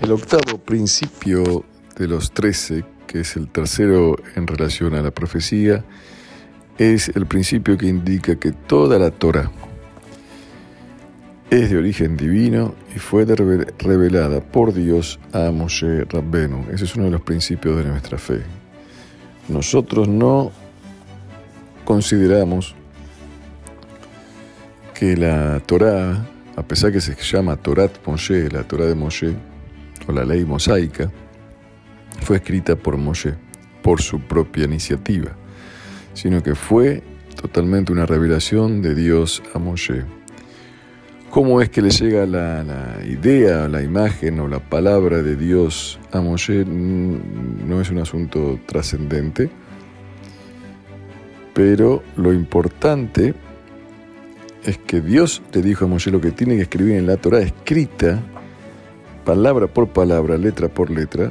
El octavo principio de los trece, que es el tercero en relación a la profecía, es el principio que indica que toda la Torah es de origen divino y fue revelada por Dios a Moshe Rabbenu. Ese es uno de los principios de nuestra fe. Nosotros no consideramos que la Torah, a pesar que se llama Torat Moshe, la Torah de Moshe, la ley mosaica, fue escrita por Moshe, por su propia iniciativa, sino que fue totalmente una revelación de Dios a Moshe. ¿Cómo es que le llega la, la, idea, la imagen o la palabra de Dios a Moshe? No es un asunto trascendente, pero lo importante es que Dios le dijo a Moshe lo que tiene que escribir en la Torah escrita palabra por palabra, letra por letra,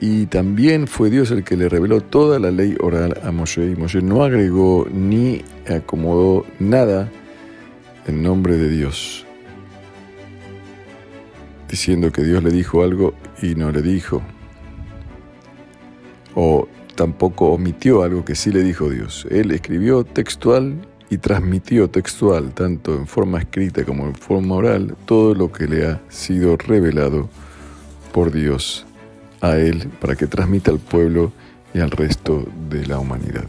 y también fue Dios el que le reveló toda la ley oral a Moshe, y Moshe no agregó ni acomodó nada en nombre de Dios, diciendo que Dios le dijo algo y no le dijo, o tampoco omitió algo que sí le dijo Dios. Él escribió textual y transmitió textual, tanto en forma escrita como en forma oral, todo lo que le ha sido revelado por Dios a él para que transmita al pueblo y al resto de la humanidad.